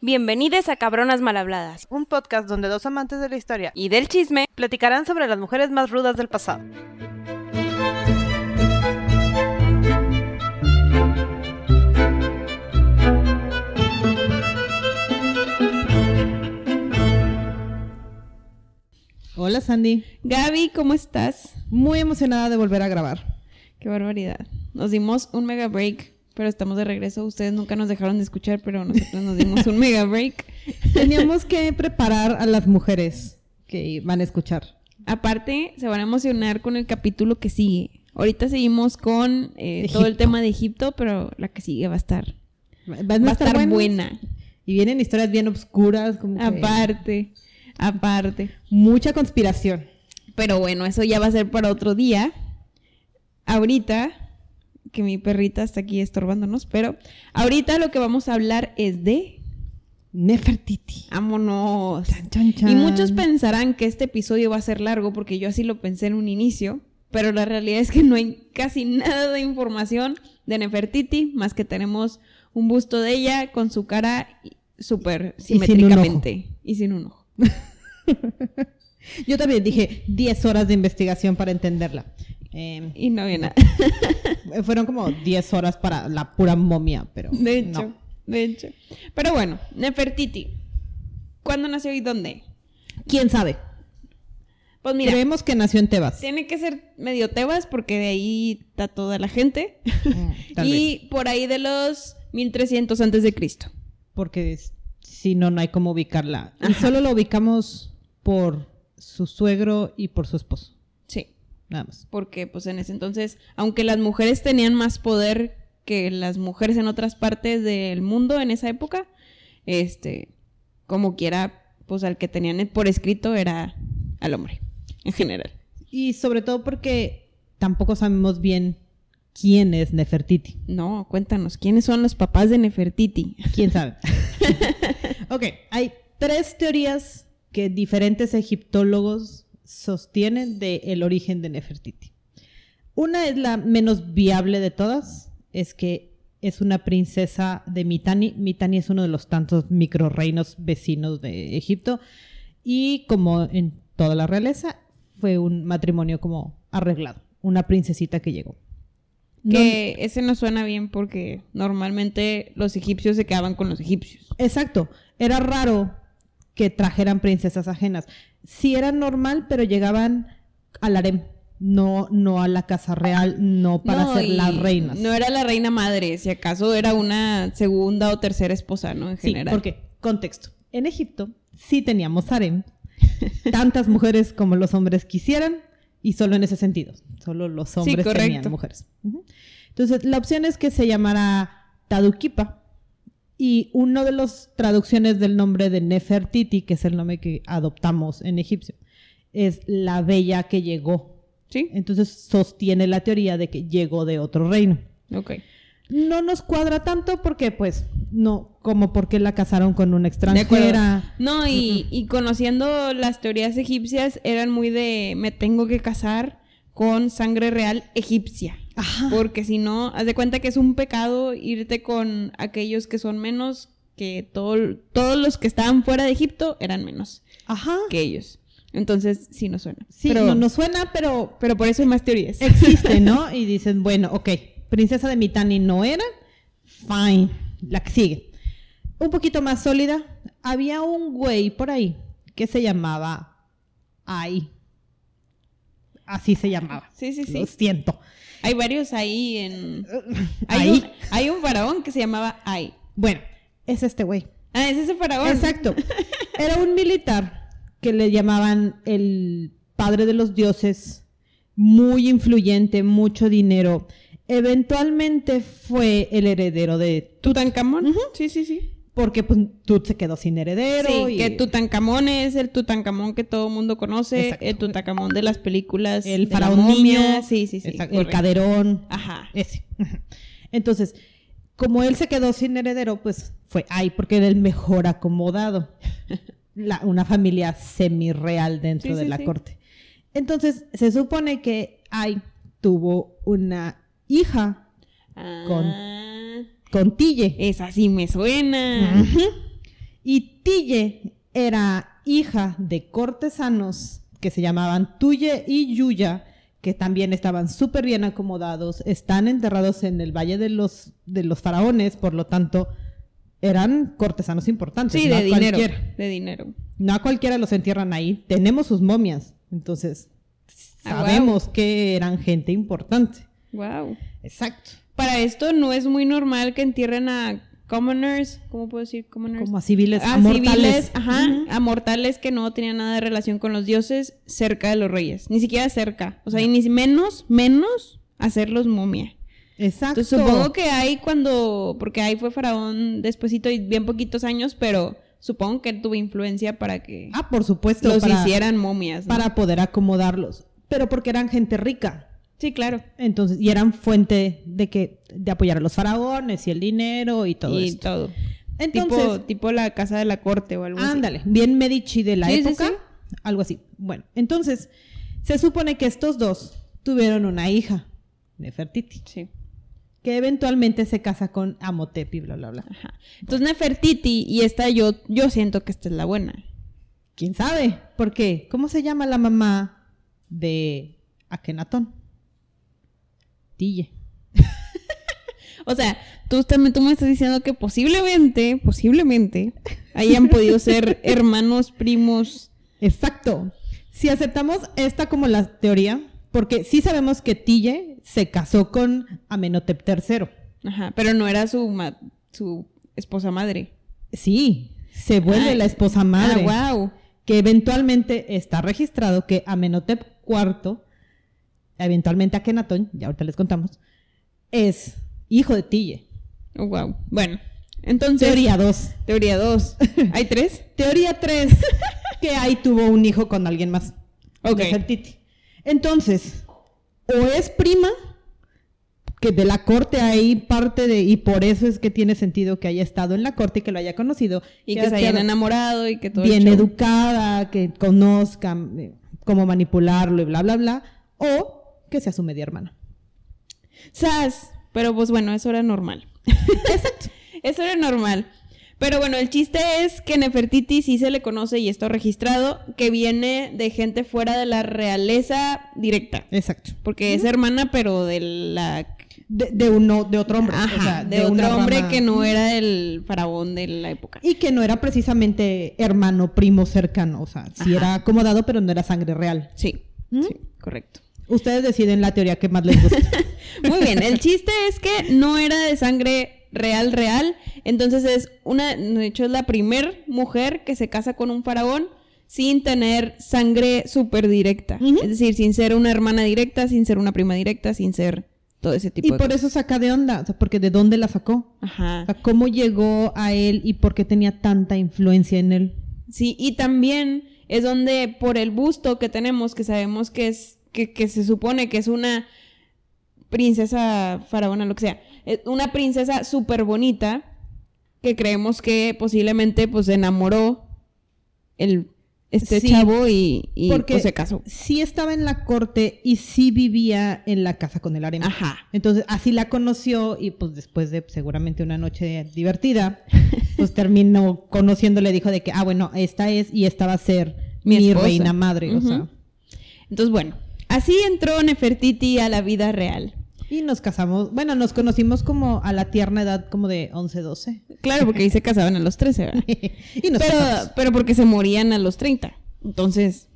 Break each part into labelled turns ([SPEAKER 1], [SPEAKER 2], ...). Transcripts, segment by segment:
[SPEAKER 1] Bienvenidos a Cabronas Malhabladas
[SPEAKER 2] un podcast donde dos amantes de la historia
[SPEAKER 1] y del chisme.
[SPEAKER 2] platicarán sobre las mujeres más rudas del pasado.
[SPEAKER 3] Hola Sandy,
[SPEAKER 1] Gaby, ¿cómo estás?
[SPEAKER 3] muy emocionada de volver a grabar.
[SPEAKER 1] Qué barbaridad. Nos dimos un mega break, pero estamos de regreso. Ustedes nunca nos dejaron de escuchar, pero nosotros nos dimos un mega break.
[SPEAKER 3] Teníamos que preparar a las mujeres que van a escuchar.
[SPEAKER 1] Aparte, se van a emocionar con el capítulo que sigue. Ahorita seguimos con eh, todo el tema de Egipto, pero la que sigue va a estar, va a estar buena.
[SPEAKER 3] Y vienen historias bien oscuras, como que
[SPEAKER 1] Aparte, aparte.
[SPEAKER 3] mucha conspiración.
[SPEAKER 1] Pero bueno, eso ya va a ser para otro día. Ahorita, que mi perrita está aquí estorbándonos, pero ahorita lo que vamos a hablar es de...
[SPEAKER 3] Nefertiti.
[SPEAKER 1] ¡Vámonos!
[SPEAKER 3] Chan, chan, chan.
[SPEAKER 1] Y muchos pensarán que este episodio va a ser largo porque yo así lo pensé en un inicio, pero la realidad es que no hay casi nada de información de Nefertiti, más que tenemos un busto de ella con su cara súper simétricamente y sin un ojo.
[SPEAKER 3] Yo también dije 10 horas de investigación para entenderla. Eh,
[SPEAKER 1] Y no había nada.
[SPEAKER 3] fueron como 10 horas para la pura momia, pero
[SPEAKER 1] De hecho,
[SPEAKER 3] no.
[SPEAKER 1] de hecho. Pero bueno, Nefertiti. ¿Cuándo nació y dónde?
[SPEAKER 3] ¿Quién sabe?
[SPEAKER 1] Pues mira,
[SPEAKER 3] Creemos que nació en Tebas.
[SPEAKER 1] tiene que ser medio Tebas porque de ahí está toda la gente.
[SPEAKER 3] Mm, vez.
[SPEAKER 1] y por ahí de los 1300 antes de Cristo.
[SPEAKER 3] porque si no, no hay cómo ubicarla. Y solo lo ubicamos por su suegro y por su esposo, nada más.
[SPEAKER 1] porque pues en ese entonces, aunque las mujeres tenían más poder que las mujeres en otras partes del mundo en esa época, este, como quiera, pues al que tenían por escrito era al hombre, en general.
[SPEAKER 3] Y sobre todo porque tampoco sabemos bien quién es Nefertiti.
[SPEAKER 1] No, cuéntanos, ¿quiénes son los papás de Nefertiti?
[SPEAKER 3] ¿Quién sabe? ok, hay tres teorías que diferentes egiptólogos sostienen del origen de Nefertiti. Una es la menos viable de todas, es que es una princesa de Mitani. Mitani es uno de los tantos microreinos vecinos de Egipto y como en toda la realeza fue un matrimonio como arreglado, una princesita que llegó. No-
[SPEAKER 1] Que ese no suena bien porque normalmente los egipcios se quedaban con los egipcios.
[SPEAKER 3] Exacto. Era raro que trajeran princesas ajenas. Sí era normal, pero llegaban al harem, no, no a la casa real, no para
[SPEAKER 1] No,
[SPEAKER 3] ser las reinas.
[SPEAKER 1] No era la reina madre, si acaso era una segunda o tercera esposa, ¿no? En
[SPEAKER 3] sí,
[SPEAKER 1] general.
[SPEAKER 3] porque, contexto. En Egipto sí teníamos harem, tantas mujeres como los hombres quisieran, y solo en ese sentido. Solo los hombres
[SPEAKER 1] correcto.
[SPEAKER 3] tenían mujeres. Entonces, la opción es que se llamara Tadukipa. Y una de las traducciones del nombre de Nefertiti, que es el nombre que adoptamos en egipcio, es la bella que llegó.
[SPEAKER 1] Sí,
[SPEAKER 3] Entonces sostiene la teoría de que llegó de otro reino.
[SPEAKER 1] ok.
[SPEAKER 3] No nos cuadra tanto porque, pues, no, como porque la casaron con una extranjera.
[SPEAKER 1] No, y, y conociendo las teorías egipcias, eran muy de me tengo que casar con sangre real egipcia.
[SPEAKER 3] Ajá.
[SPEAKER 1] Porque si no, haz de cuenta que es un pecado irte con aquellos que son menos, que todo, todos los que estaban fuera de Egipto eran menos
[SPEAKER 3] Ajá.
[SPEAKER 1] que ellos. Entonces, sí nos suena.
[SPEAKER 3] Sí,
[SPEAKER 1] pero,
[SPEAKER 3] no nos suena, pero
[SPEAKER 1] pero por eso hay más teorías.
[SPEAKER 3] existe, ¿no? Y dicen, bueno, ok, princesa de Mitani no era, fine, la que sigue. Un poquito más sólida, había un güey por ahí que se llamaba Ai. Así se llamaba.
[SPEAKER 1] Sí, sí, sí.
[SPEAKER 3] Lo siento.
[SPEAKER 1] Hay varios ahí en... Hay,
[SPEAKER 3] Ahí.
[SPEAKER 1] Un, hay un faraón que se llamaba Ai.
[SPEAKER 3] Bueno, es este güey.
[SPEAKER 1] Ah, es ese faraón.
[SPEAKER 3] Exacto. Era un militar que le llamaban el padre de los dioses, muy influyente, mucho dinero. Eventualmente fue el heredero de
[SPEAKER 1] Tutankamón. Sí, sí, sí.
[SPEAKER 3] Porque pues Tut se quedó sin heredero
[SPEAKER 1] Sí,
[SPEAKER 3] y
[SPEAKER 1] que Tutankamón es el Tutankamón que todo el mundo conoce,
[SPEAKER 3] Exacto.
[SPEAKER 1] el Tutankamón de las películas,
[SPEAKER 3] el faraón
[SPEAKER 1] momia. sí, sí, sí,
[SPEAKER 3] exacto, el caderón,
[SPEAKER 1] Ajá.
[SPEAKER 3] ese. Entonces, como él se quedó sin heredero, pues fue ay, porque era el mejor acomodado. La- una familia semi-real dentro
[SPEAKER 1] Sí,
[SPEAKER 3] de
[SPEAKER 1] sí,
[SPEAKER 3] la
[SPEAKER 1] sí.
[SPEAKER 3] corte. Entonces, se supone que ay tuvo una hija
[SPEAKER 1] Ah,
[SPEAKER 3] con Tille.
[SPEAKER 1] Esa sí me suena.
[SPEAKER 3] Y Tille era hija de cortesanos que se llamaban Tuye y Yuya, que también estaban súper bien acomodados, están enterrados en el Valle de los, de los Faraones, por lo tanto, eran cortesanos importantes.
[SPEAKER 1] Sí,
[SPEAKER 3] no
[SPEAKER 1] de dinero. De dinero.
[SPEAKER 3] No a cualquiera los entierran ahí. Tenemos sus momias. Entonces,
[SPEAKER 1] Ah,
[SPEAKER 3] sabemos que eran gente importante.
[SPEAKER 1] Wow.
[SPEAKER 3] Exacto.
[SPEAKER 1] Para esto no es muy normal que entierren a commoners, ¿cómo puedo decir commoners?
[SPEAKER 3] Como a civiles,
[SPEAKER 1] a
[SPEAKER 3] a mortales.
[SPEAKER 1] civiles, ajá, a mortales que no tenían nada de relación con los dioses cerca de los reyes, ni siquiera cerca, o sea, y ni menos, menos hacerlos momia.
[SPEAKER 3] Exacto.
[SPEAKER 1] Entonces supongo que ahí cuando, porque ahí fue faraón despuesito y bien poquitos años, pero supongo que tuvo influencia para que
[SPEAKER 3] Ah, por supuesto.
[SPEAKER 1] los
[SPEAKER 3] para,
[SPEAKER 1] hicieran momias. ¿no?
[SPEAKER 3] para poder acomodarlos. Pero porque eran gente rica.
[SPEAKER 1] Sí, claro.
[SPEAKER 3] Entonces, y eran fuente de que, de apoyar a los faraones y el dinero y todo
[SPEAKER 1] y
[SPEAKER 3] esto.
[SPEAKER 1] todo.
[SPEAKER 3] Entonces,
[SPEAKER 1] tipo, tipo la casa de la corte o algo así.
[SPEAKER 3] ándale, bien Medici de la
[SPEAKER 1] Sí,
[SPEAKER 3] época,
[SPEAKER 1] sí.
[SPEAKER 3] algo así. Bueno, entonces, se supone que estos dos tuvieron una hija, Nefertiti,
[SPEAKER 1] Sí.
[SPEAKER 3] que eventualmente se casa con Amotep y bla, bla, bla.
[SPEAKER 1] Ajá. Entonces Nefertiti y esta yo, yo siento que esta es la buena.
[SPEAKER 3] ¿Quién sabe? ¿Por qué? ¿Cómo se llama la mamá de Akenatón? Tille.
[SPEAKER 1] O sea, tú también tú me estás diciendo que posiblemente, posiblemente, hayan podido ser hermanos, primos.
[SPEAKER 3] Exacto. Si aceptamos esta como la teoría, porque sí sabemos que Tille se casó con Amenhotep III.
[SPEAKER 1] Ajá, pero no era su ma- su esposa madre.
[SPEAKER 3] Sí, se vuelve
[SPEAKER 1] Ay.
[SPEAKER 3] la esposa madre.
[SPEAKER 1] Ah, wow.
[SPEAKER 3] Que eventualmente está registrado que Amenhotep IV, eventualmente Akenatón, ya ahorita les contamos, es hijo de Tille.
[SPEAKER 1] Oh, wow. Bueno, entonces
[SPEAKER 3] Teoría 2.
[SPEAKER 1] teoría 2. ¿Hay tres?
[SPEAKER 3] Teoría 3, que ahí tuvo un hijo con alguien más.
[SPEAKER 1] Ok.
[SPEAKER 3] Nefertiti. Entonces, o es prima, que de la corte hay parte de, y por eso es que tiene sentido que haya estado en la corte y que lo haya conocido.
[SPEAKER 1] Y que se hayan
[SPEAKER 3] haya
[SPEAKER 1] enamorado y que todo
[SPEAKER 3] bien educada, que conozca eh, cómo manipularlo y bla, bla, bla. O que sea su media hermana.
[SPEAKER 1] Sas. Pero pues bueno, eso era normal. Exacto. Eso era normal. Pero bueno, el chiste es que Nefertiti sí se le conoce y está registrado que viene de gente fuera de la realeza directa.
[SPEAKER 3] Exacto.
[SPEAKER 1] Porque es hermana, pero de la...
[SPEAKER 3] De, de uno, de otro hombre.
[SPEAKER 1] Ajá,
[SPEAKER 3] o sea,
[SPEAKER 1] de, otro hombre
[SPEAKER 3] rama-
[SPEAKER 1] que no era el faraón de la época.
[SPEAKER 3] Y que no era precisamente hermano, primo cercano. O sea, sí
[SPEAKER 1] Ajá.
[SPEAKER 3] era acomodado, pero no era sangre real.
[SPEAKER 1] Sí,
[SPEAKER 3] ¿Mm?
[SPEAKER 1] sí, correcto.
[SPEAKER 3] Ustedes deciden la teoría que más les gusta.
[SPEAKER 1] Muy bien, el chiste es que no era de sangre real, real. Entonces es una, de hecho es la primer mujer que se casa con un faraón sin tener sangre súper directa. Es decir, sin ser una hermana directa, sin ser una prima directa, sin ser todo ese tipo
[SPEAKER 3] y
[SPEAKER 1] de
[SPEAKER 3] por
[SPEAKER 1] cosas.
[SPEAKER 3] eso saca de onda. O sea, porque de dónde la sacó.
[SPEAKER 1] Ajá.
[SPEAKER 3] O sea, cómo llegó a él y por qué tenía tanta influencia en él.
[SPEAKER 1] Sí, y también es donde por el busto que tenemos, que sabemos que es, que, que se supone que es una princesa faraona, lo que sea, una princesa súper bonita, que creemos que posiblemente pues se enamoró el, este
[SPEAKER 3] Sí,
[SPEAKER 1] chavo y, y
[SPEAKER 3] porque
[SPEAKER 1] pues se casó.
[SPEAKER 3] sí estaba en la corte y sí vivía en la casa con el harem.
[SPEAKER 1] Ajá.
[SPEAKER 3] Entonces, así la conoció y pues después de seguramente una noche divertida, pues terminó conociéndole, dijo de que, ah, bueno, esta es y esta va a ser
[SPEAKER 1] Mi
[SPEAKER 3] reina madre, o sea.
[SPEAKER 1] Entonces, bueno, así entró Nefertiti a la vida real.
[SPEAKER 3] Y nos casamos, bueno, nos conocimos como a la tierna edad como de 11, 12.
[SPEAKER 1] Claro, porque ahí se casaban a los 13, ¿verdad?
[SPEAKER 3] y nos
[SPEAKER 1] pero,
[SPEAKER 3] casamos.
[SPEAKER 1] pero porque se morían a los 30. Entonces,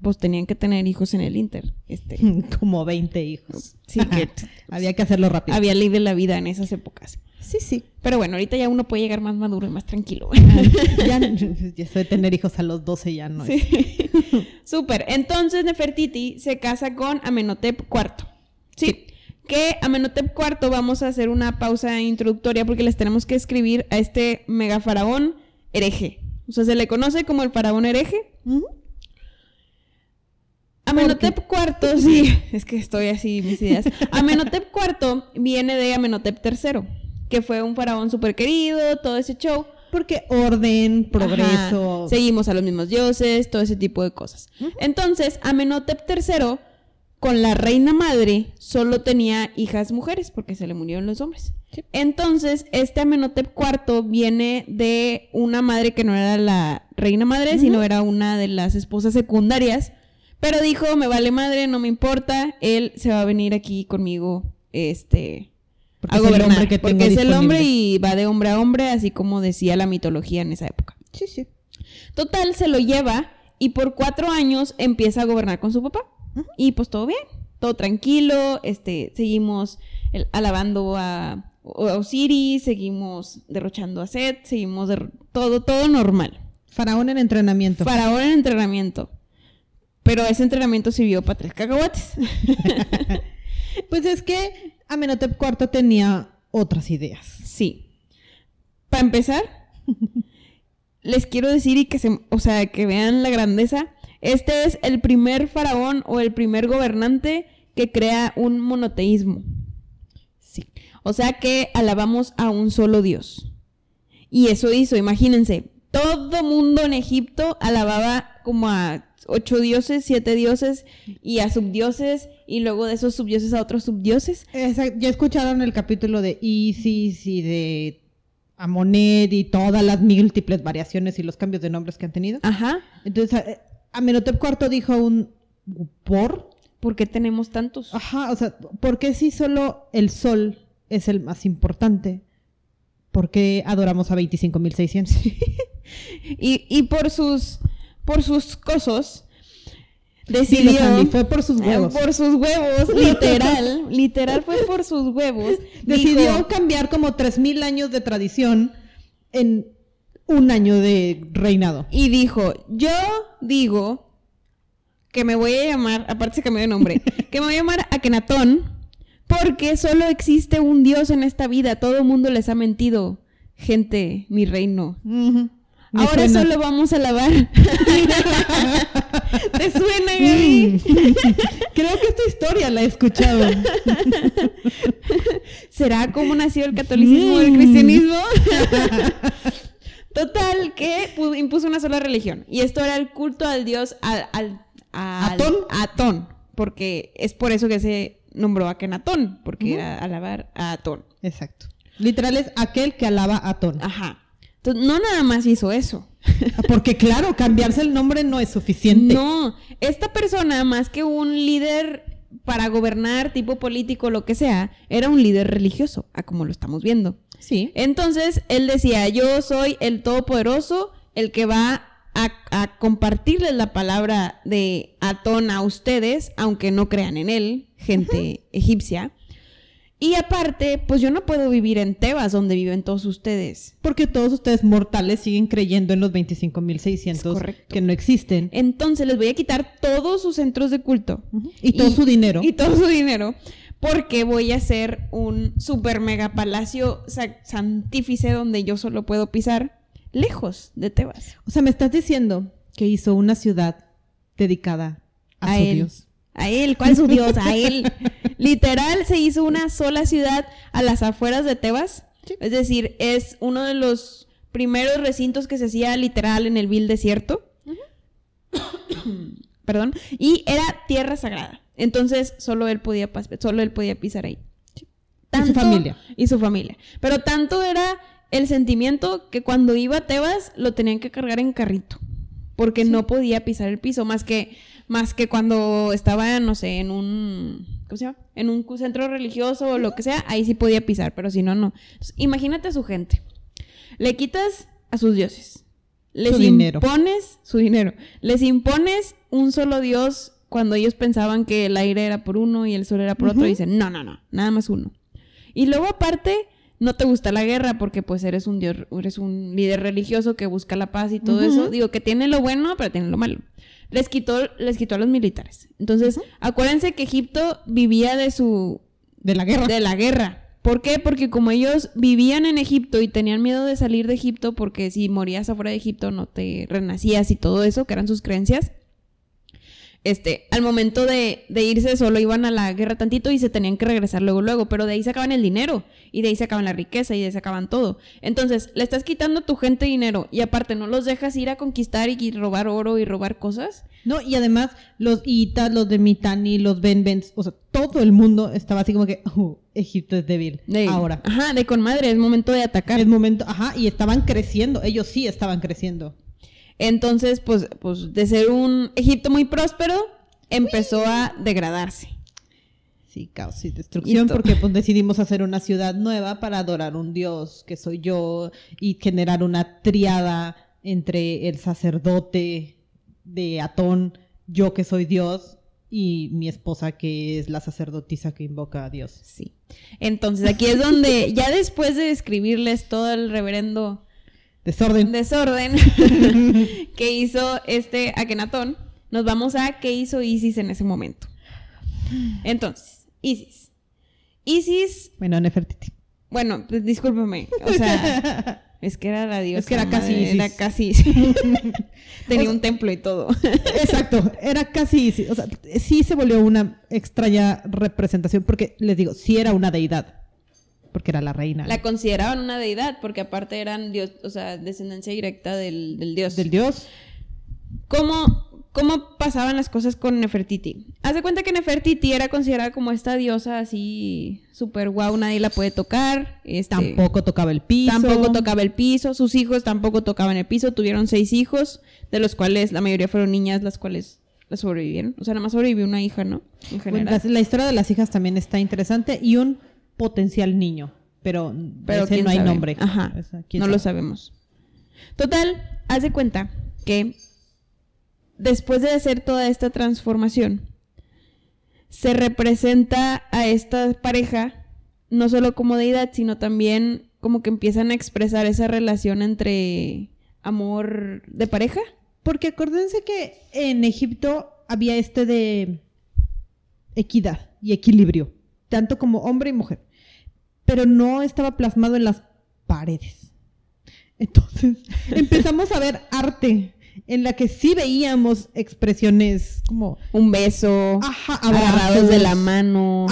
[SPEAKER 1] pues tenían que tener hijos en el Inter. Este,
[SPEAKER 3] como 20 hijos.
[SPEAKER 1] Sí, que-
[SPEAKER 3] Había que hacerlo rápido.
[SPEAKER 1] había ley de la vida en esas épocas.
[SPEAKER 3] Sí, sí.
[SPEAKER 1] Pero bueno, ahorita ya uno puede llegar más maduro y más tranquilo.
[SPEAKER 3] ya, ya eso de tener hijos a los 12 ya no es.
[SPEAKER 1] Sí. Súper. Entonces Nefertiti se casa con Amenhotep IV. Sí. Que Amenhotep IV vamos a hacer una pausa introductoria porque les tenemos que escribir a este mega faraón hereje. O sea, se le conoce como el faraón hereje.
[SPEAKER 3] Ujú.
[SPEAKER 1] Amenhotep IV, sí, es que estoy así mis ideas. Amenhotep IV viene de Amenhotep III, que fue un faraón súper querido, todo ese show.
[SPEAKER 3] Porque orden, progreso.
[SPEAKER 1] Ajá, Seguimos a los mismos dioses, todo ese tipo de cosas. Entonces, Amenhotep III con la reina madre solo tenía hijas mujeres porque se le murieron los hombres. Entonces, este Amenhotep IV viene de una madre que no era la reina madre, sino era una de las esposas secundarias. Pero dijo, me vale madre, no me importa, él se va a venir aquí conmigo, este,
[SPEAKER 3] Porque
[SPEAKER 1] a
[SPEAKER 3] es el
[SPEAKER 1] gobernar.
[SPEAKER 3] hombre que
[SPEAKER 1] porque es el hombre y va de hombre a hombre, así como decía la mitología en esa época.
[SPEAKER 3] Sí, sí.
[SPEAKER 1] Total, se lo lleva y por cuatro años empieza a gobernar con su papá. Y pues todo bien, todo tranquilo, este, seguimos el- alabando a, a Osiris, seguimos derrochando a Set, seguimos todo, todo normal.
[SPEAKER 3] Faraón en entrenamiento.
[SPEAKER 1] Faraón en entrenamiento. Pero ese entrenamiento sirvió para tres cacahuates.
[SPEAKER 3] Pues es que Amenhotep IV tenía otras ideas.
[SPEAKER 1] Sí. Para empezar, les quiero decir y que se, o sea, que vean la grandeza. Este es el primer faraón o el primer gobernante que crea un monoteísmo.
[SPEAKER 3] Sí.
[SPEAKER 1] O sea que alabamos a un solo Dios. Y eso hizo, imagínense, todo mundo en Egipto alababa como a ocho dioses, siete dioses y a subdioses y luego de esos subdioses a otros subdioses.
[SPEAKER 3] Esa- ya escucharon el capítulo de Isis y de Amonet y todas las múltiples variaciones y los cambios de nombres que han tenido.
[SPEAKER 1] Ajá.
[SPEAKER 3] Entonces, eh, Amenhotep IV dijo un por.
[SPEAKER 1] ¿Por qué tenemos tantos?
[SPEAKER 3] Ajá, o sea, ¿por qué si solo el sol es el más importante? ¿Por qué adoramos a 25.600?
[SPEAKER 1] Y, y por sus por sus cosos
[SPEAKER 3] Dilo,
[SPEAKER 1] decidió
[SPEAKER 3] fue por sus huevos.
[SPEAKER 1] Por sus huevos, literal, literal fue por sus huevos.
[SPEAKER 3] Decidió
[SPEAKER 1] Dijo,
[SPEAKER 3] cambiar como 3.000 años de tradición en un año de reinado.
[SPEAKER 1] y dijo, "Yo digo que me voy a llamar, aparte se cambió de nombre, que me voy a llamar Akenatón porque solo existe un dios en esta vida, todo el mundo les ha mentido. Gente, mi reino.
[SPEAKER 3] Me
[SPEAKER 1] Ahora
[SPEAKER 3] suena.
[SPEAKER 1] solo vamos a lavar. ¿Te suena, Gaby?
[SPEAKER 3] Creo que esta historia la he escuchado.
[SPEAKER 1] ¿Será cómo nació el catolicismo
[SPEAKER 3] Mm.
[SPEAKER 1] del cristianismo? Total, que pu- impuso una sola religión. Y esto era el culto al dios al, al- al-
[SPEAKER 3] ¿Atón?
[SPEAKER 1] Atón. Porque es por eso que se nombró Akenatón. Porque era alabar a Atón.
[SPEAKER 3] Exacto. Literal es aquel que alaba a Atón.
[SPEAKER 1] Ajá. Entonces, no nada más hizo eso.
[SPEAKER 3] Porque claro, cambiarse el nombre no es suficiente.
[SPEAKER 1] No, esta persona, más que un líder para gobernar, tipo político, lo que sea, era un líder religioso, a como lo estamos viendo.
[SPEAKER 3] Sí.
[SPEAKER 1] Entonces, él decía, yo soy el Todopoderoso, el que va a, a compartirles la palabra de Atón a ustedes, aunque no crean en él, gente egipcia. Y aparte, pues yo no puedo vivir en Tebas, donde viven todos ustedes.
[SPEAKER 3] Porque todos ustedes mortales siguen creyendo en los
[SPEAKER 1] Es
[SPEAKER 3] 25.600
[SPEAKER 1] correcto.
[SPEAKER 3] que no existen.
[SPEAKER 1] Entonces les voy a quitar todos sus centros de culto.
[SPEAKER 3] Y todo su dinero.
[SPEAKER 1] Y todo su dinero. Porque voy a hacer un super mega palacio sa- santífice donde yo solo puedo pisar lejos de Tebas.
[SPEAKER 3] O sea, me estás diciendo que hizo una ciudad dedicada a,
[SPEAKER 1] A
[SPEAKER 3] su
[SPEAKER 1] él.
[SPEAKER 3] Dios.
[SPEAKER 1] A él, ¿cuál es su Dios? A él. Literal se hizo una sola ciudad a las afueras de Tebas.
[SPEAKER 3] Sí.
[SPEAKER 1] Es decir, es uno de los primeros recintos que se hacía literal en el vil desierto. Perdón. Y era tierra sagrada. Entonces solo él podía, solo él podía pisar ahí.
[SPEAKER 3] Y su familia.
[SPEAKER 1] Y su familia. Pero tanto era el sentimiento que cuando iba a Tebas lo tenían que cargar en carrito. Porque no podía pisar el piso. Más que, más que cuando estaba, no sé, en un. ¿Cómo se llama? En un centro religioso o lo que sea, ahí sí podía pisar, pero si no, no. Entonces, imagínate a su gente. Le quitas a sus dioses. Les
[SPEAKER 3] Su dinero.
[SPEAKER 1] impones su dinero. Les impones un solo dios cuando ellos pensaban que el aire era por uno y el sol era por otro. Y dicen, no, no, no, nada más uno. Y luego aparte, no te gusta la guerra porque pues eres un dios, eres un líder religioso que busca la paz y todo eso. Digo que tiene lo bueno, pero tiene lo malo. Les quitó, les quitó a los militares. Entonces, acuérdense que Egipto vivía de su
[SPEAKER 3] De la guerra.
[SPEAKER 1] de la guerra. ¿Por qué? Porque como ellos vivían en Egipto y tenían miedo de salir de Egipto porque si morías afuera de Egipto no te renacías y todo eso, que eran sus creencias. Este, al momento de, de, irse solo iban a la guerra tantito y se tenían que regresar luego, luego, pero de ahí sacaban el dinero y de ahí sacaban la riqueza y de ahí sacaban todo. Entonces, le estás quitando a tu gente dinero y aparte no los dejas ir a conquistar y, robar oro y robar cosas.
[SPEAKER 3] No, y además los Itas, los de Mitani, los Benbens, o sea, todo el mundo estaba así como que, oh, Egipto es débil ahora.
[SPEAKER 1] Ajá, de con madre, es momento de atacar.
[SPEAKER 3] Es momento, ajá, y estaban creciendo, ellos sí estaban creciendo.
[SPEAKER 1] Entonces, pues, pues de ser un Egipto muy próspero, empezó a degradarse.
[SPEAKER 3] Sí, caos y destrucción, porque pues decidimos hacer una ciudad nueva para adorar un dios, que soy yo, y generar una triada entre el sacerdote de Atón, yo que soy dios, y mi esposa que es la sacerdotisa que invoca a Dios.
[SPEAKER 1] Sí. Entonces aquí es donde, ya después de describirles todo el reverendo
[SPEAKER 3] Desorden.
[SPEAKER 1] Desorden que hizo este Akenatón. Nos vamos a qué hizo Isis en ese momento. Entonces, Isis. Isis.
[SPEAKER 3] Bueno, Nefertiti.
[SPEAKER 1] Bueno, pues, discúlpeme. O sea, es que era la diosa.
[SPEAKER 3] Es que era casi Isis.
[SPEAKER 1] Era casi Tenía un templo y todo.
[SPEAKER 3] Exacto, era casi Isis. O sea, sí se volvió una extraña representación porque, les digo, sí era una deidad porque era la reina.
[SPEAKER 1] La consideraban una deidad, porque aparte eran dios, o sea, descendencia directa del, dios.
[SPEAKER 3] Del dios.
[SPEAKER 1] ¿Cómo, ¿Cómo pasaban las cosas con Nefertiti? Haz de cuenta que Nefertiti era considerada como esta diosa así súper guau, nadie la puede tocar. Este,
[SPEAKER 3] tampoco tocaba el piso.
[SPEAKER 1] Tampoco tocaba el piso. Sus hijos tampoco tocaban el piso. Tuvieron seis hijos, de los cuales la mayoría fueron niñas, las cuales sobrevivieron. O sea, nada más sobrevivió una hija, ¿no?
[SPEAKER 3] En general. la, historia de las hijas también está interesante y un potencial niño, pero, pero no hay nombre.
[SPEAKER 1] Ajá, no lo sabemos. Total, haz de cuenta que después de hacer toda esta transformación, se representa a esta pareja no solo como deidad, sino también como que empiezan a expresar esa relación entre amor de pareja.
[SPEAKER 3] Porque acuérdense que en Egipto había este de equidad y equilibrio tanto como hombre y mujer, pero no estaba plasmado en las paredes. Entonces empezamos a ver arte en la que sí veíamos expresiones como
[SPEAKER 1] un beso, agarrados de la mano.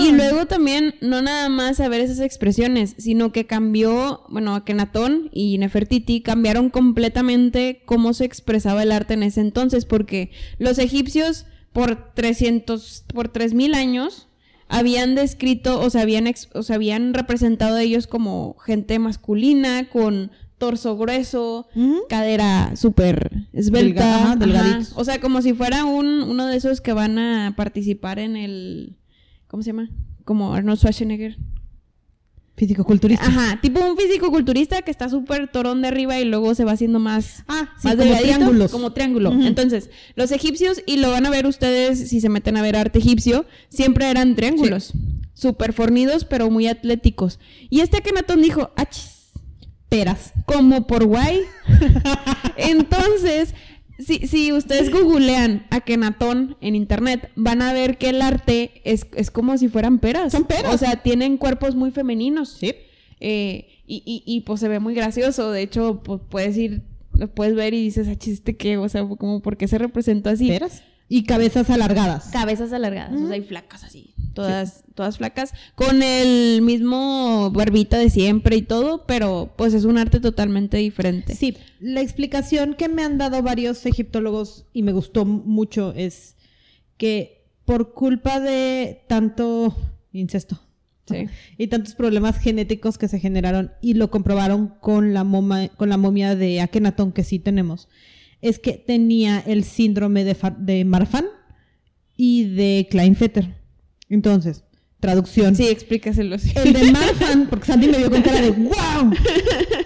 [SPEAKER 1] Y luego también no nada más a ver esas expresiones, sino que cambió, bueno, Akenatón y Nefertiti cambiaron completamente cómo se expresaba el arte en ese entonces, porque los egipcios por 300, por 3000 años habían descrito, o sea, habían, o sea, habían representado a ellos como gente masculina, con torso grueso, cadera súper esbelta, o sea, como si fuera un, uno de esos que van a participar en el, ¿cómo se llama? Como Arnold Schwarzenegger.
[SPEAKER 3] Físico-culturista.
[SPEAKER 1] Ajá, tipo un físico-culturista que está súper torón de arriba y luego se va haciendo más,
[SPEAKER 3] ah, más como triángulos.
[SPEAKER 1] Como triángulo. Entonces, los egipcios, y lo van a ver ustedes si se meten a ver arte egipcio, siempre eran triángulos. Súper fornidos, pero muy atléticos. Y este Akenatón dijo, achis, peras, como por guay. Entonces, si, si ustedes googlean a Kenatón en internet, van a ver que el arte es, como si fueran peras.
[SPEAKER 3] Son peras.
[SPEAKER 1] O sea, tienen cuerpos muy femeninos.
[SPEAKER 3] Sí.
[SPEAKER 1] Eh, y, y, y, pues se ve muy gracioso. De hecho, pues puedes ir, lo puedes ver y dices, ah, chiste qué, o sea, como por qué se representó así.
[SPEAKER 3] ¿Peras? Y cabezas alargadas.
[SPEAKER 1] Cabezas alargadas, o sea, hay flacas así, todas, todas flacas, con el mismo barbita de siempre y todo, pero pues es un arte totalmente diferente.
[SPEAKER 3] Sí, la explicación que me han dado varios egiptólogos y me gustó mucho es que por culpa de tanto incesto y tantos problemas genéticos que se generaron y lo comprobaron con la, con la momia de Akenatón que sí tenemos es que tenía el síndrome de, de Marfan y de Kleinfetter. Entonces, traducción.
[SPEAKER 1] Sí, explícaselo.
[SPEAKER 3] El de Marfan, porque Sandy me vio con cara de ¡wow!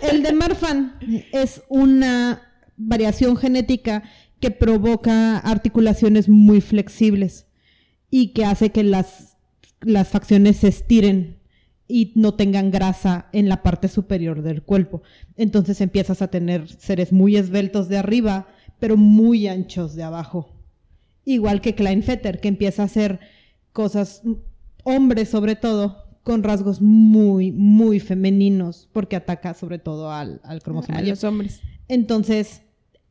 [SPEAKER 3] El de Marfan es una variación genética que provoca articulaciones muy flexibles y que hace que las, las facciones se estiren y no tengan grasa en la parte superior del cuerpo. Entonces empiezas a tener seres muy esbeltos de arriba, pero muy anchos de abajo. Igual que Kleinfetter, que empieza a hacer cosas, hombres sobre todo, con rasgos muy, muy femeninos, porque ataca sobre todo al, al cromosoma.
[SPEAKER 1] A los hombres.
[SPEAKER 3] Entonces,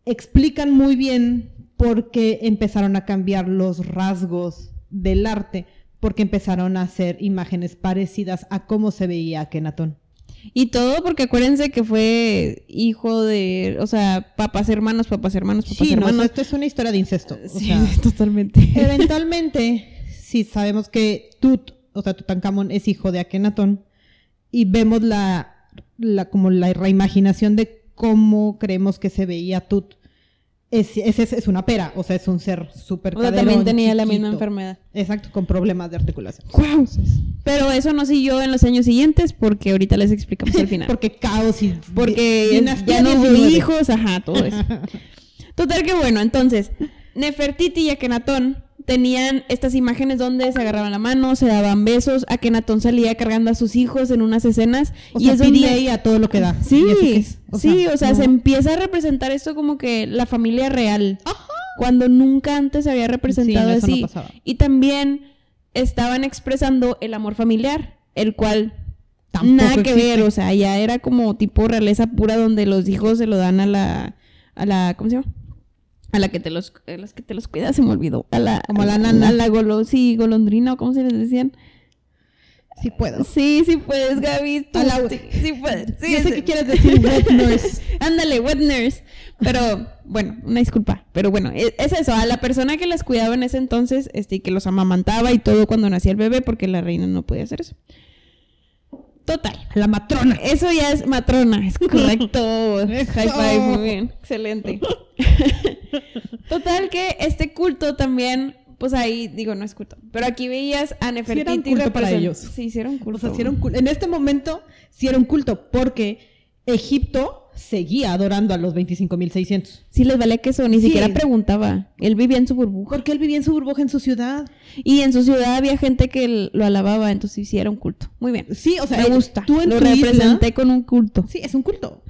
[SPEAKER 3] explican muy bien porque empezaron a cambiar los rasgos del arte, porque empezaron a hacer imágenes parecidas a cómo se veía Akenatón.
[SPEAKER 1] Y todo porque acuérdense que fue hijo de, o sea, papás hermanos, papás hermanos, papás
[SPEAKER 3] Sí, no,
[SPEAKER 1] hermanos.
[SPEAKER 3] esto es una historia de incesto. o
[SPEAKER 1] Sí,
[SPEAKER 3] sea,
[SPEAKER 1] totalmente.
[SPEAKER 3] eventualmente, sí sabemos que Tut, o sea, Tutankamón es hijo de Akenatón y vemos la, la como la reimaginación de cómo creemos que se veía Tut. Es, es, es, es una pera, o sea, es un ser súper
[SPEAKER 1] O sea, también tenía la misma enfermedad.
[SPEAKER 3] Exacto, con problemas de articulación.
[SPEAKER 1] ¡Guau! Pero eso no siguió en los años siguientes porque ahorita les explicamos al final.
[SPEAKER 3] Porque caos y
[SPEAKER 1] Porque es- ya no hubo
[SPEAKER 3] 19.
[SPEAKER 1] hijos, ajá, todo eso. Total que bueno, entonces, Nefertiti y Akenatón tenían estas imágenes donde se agarraban la mano, se daban besos, Akenatón salía cargando a sus hijos en unas escenas
[SPEAKER 3] O
[SPEAKER 1] y
[SPEAKER 3] sea,
[SPEAKER 1] es donde
[SPEAKER 3] a todo lo que da.
[SPEAKER 1] Sí,
[SPEAKER 3] ¿Y eso qué es?
[SPEAKER 1] sí, o sea,
[SPEAKER 3] no.
[SPEAKER 1] se empieza a representar esto como que la familia real. Cuando nunca antes se había representado
[SPEAKER 3] Sí, no
[SPEAKER 1] así. y también estaban expresando el amor familiar, el cual
[SPEAKER 3] Tampoco
[SPEAKER 1] nada que
[SPEAKER 3] existe.
[SPEAKER 1] ver, o sea, ya era como tipo realeza pura donde los hijos se lo dan a la a la ¿cómo se llama? A la que te los a las que te los cuida, se me olvidó. A la
[SPEAKER 3] Como a la nana.
[SPEAKER 1] A la golo, sí, golondrina o cómo se les decían.
[SPEAKER 3] Sí puedo.
[SPEAKER 1] Sí, sí puedes, Gaby. tú-
[SPEAKER 3] A la-
[SPEAKER 1] sí, sí puedes. Sí,
[SPEAKER 3] Yo sé que quieres decir wet nurse.
[SPEAKER 1] Ándale, wet nurse. Pero, bueno, una disculpa. Pero bueno, e- es, eso. A la persona que las cuidaba en ese entonces, este, y que los amamantaba y todo cuando nacía el bebé, porque la reina no podía hacer eso. Total.
[SPEAKER 3] La matrona.
[SPEAKER 1] Eso ya es matrona, es correcto. High five, muy bien. Excelente. Total que este culto también, pues ahí, digo, no es culto. Pero aquí veías a Nefertiti.
[SPEAKER 3] culto para ellos.
[SPEAKER 1] Sí, hicieron culto.
[SPEAKER 3] O sea, sí era un culto. En este momento, sí era un culto, porque Egipto seguía adorando a los 25.600.
[SPEAKER 1] Sí les valía queso, ni
[SPEAKER 3] Sí.
[SPEAKER 1] siquiera preguntaba. Él vivía en su burbuja.
[SPEAKER 3] Porque él vivía en su burbuja en su ciudad.
[SPEAKER 1] Y en su ciudad había gente que lo alababa, entonces sí era un culto. Muy bien.
[SPEAKER 3] Sí, o sea,
[SPEAKER 1] Me
[SPEAKER 3] él-
[SPEAKER 1] gusta.
[SPEAKER 3] Tú en
[SPEAKER 1] lo
[SPEAKER 3] tu isla-
[SPEAKER 1] representé con un culto.
[SPEAKER 3] Sí, es un culto.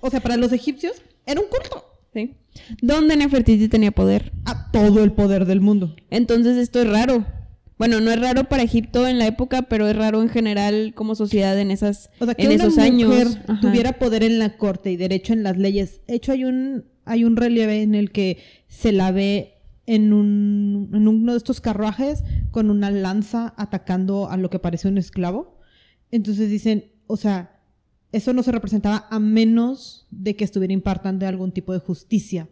[SPEAKER 3] O sea, para los egipcios era un culto.
[SPEAKER 1] Sí. Donde Nefertiti tenía poder.
[SPEAKER 3] A todo el poder del mundo.
[SPEAKER 1] Entonces esto es raro. Bueno, no es raro para Egipto en la época, pero es raro en general como sociedad en esas
[SPEAKER 3] O sea, que
[SPEAKER 1] en
[SPEAKER 3] una
[SPEAKER 1] esos
[SPEAKER 3] mujer
[SPEAKER 1] años. Ajá.
[SPEAKER 3] tuviera poder en la corte y derecho en las leyes. De hecho, hay un, hay un relieve en el que se la ve en, un, en uno de estos carruajes con una lanza atacando a lo que parece un esclavo. Entonces dicen, o sea, eso no se representaba a menos de que estuviera impartando algún tipo de justicia